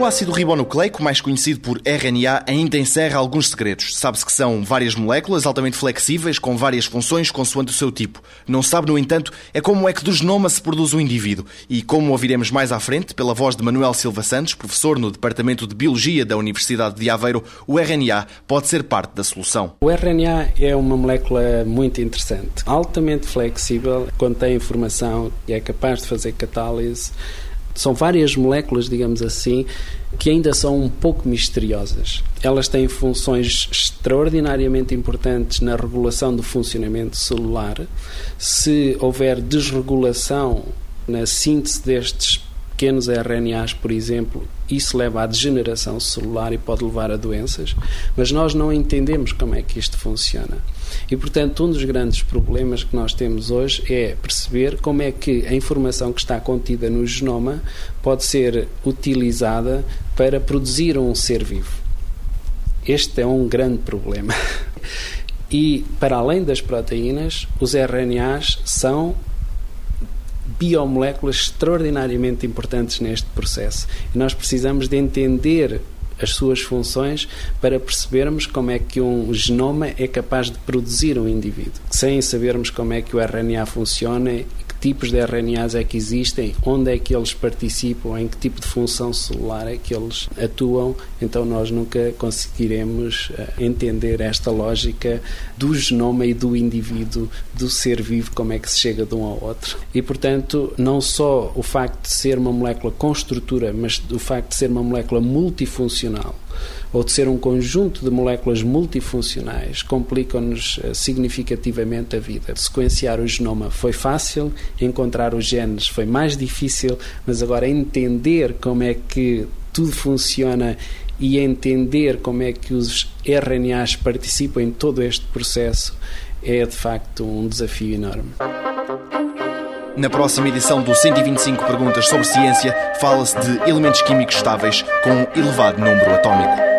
O ácido ribonucleico, mais conhecido por RNA, ainda encerra alguns segredos. Sabe-se que são várias moléculas altamente flexíveis, com várias funções consoante o seu tipo. Não sabe, no entanto, é como é que do genoma se produz o indivíduo. E como ouviremos mais à frente, pela voz de Manuel Silva Santos, professor no Departamento de Biologia da Universidade de Aveiro, o RNA pode ser parte da solução. O RNA é uma molécula muito interessante, altamente flexível, contém informação e é capaz de fazer catálise são várias moléculas, digamos assim, que ainda são um pouco misteriosas. Elas têm funções extraordinariamente importantes na regulação do funcionamento celular. Se houver desregulação na síntese destes pequenos RNAs, por exemplo, isso leva à degeneração celular e pode levar a doenças, mas nós não entendemos como é que isto funciona. E, portanto, um dos grandes problemas que nós temos hoje é perceber como é que a informação que está contida no genoma pode ser utilizada para produzir um ser vivo. Este é um grande problema. E, para além das proteínas, os RNAs são biomoléculas extraordinariamente importantes neste processo. E nós precisamos de entender as suas funções para percebermos como é que um genoma é capaz de produzir um indivíduo. Sem sabermos como é que o RNA funciona tipos de RNAs é que existem, onde é que eles participam, em que tipo de função celular é que eles atuam, então nós nunca conseguiremos eh, entender esta lógica do genoma e do indivíduo, do ser vivo, como é que se chega de um ao outro. E, portanto, não só o facto de ser uma molécula com estrutura, mas o facto de ser uma molécula multifuncional ou de ser um conjunto de moléculas multifuncionais complicam-nos eh, significativamente a vida. Sequenciar o genoma foi fácil, encontrar os genes foi mais difícil, mas agora entender como é que tudo funciona e entender como é que os RNAs participam em todo este processo é de facto um desafio enorme. Na próxima edição do 125 Perguntas sobre Ciência, fala-se de elementos químicos estáveis com um elevado número atómico.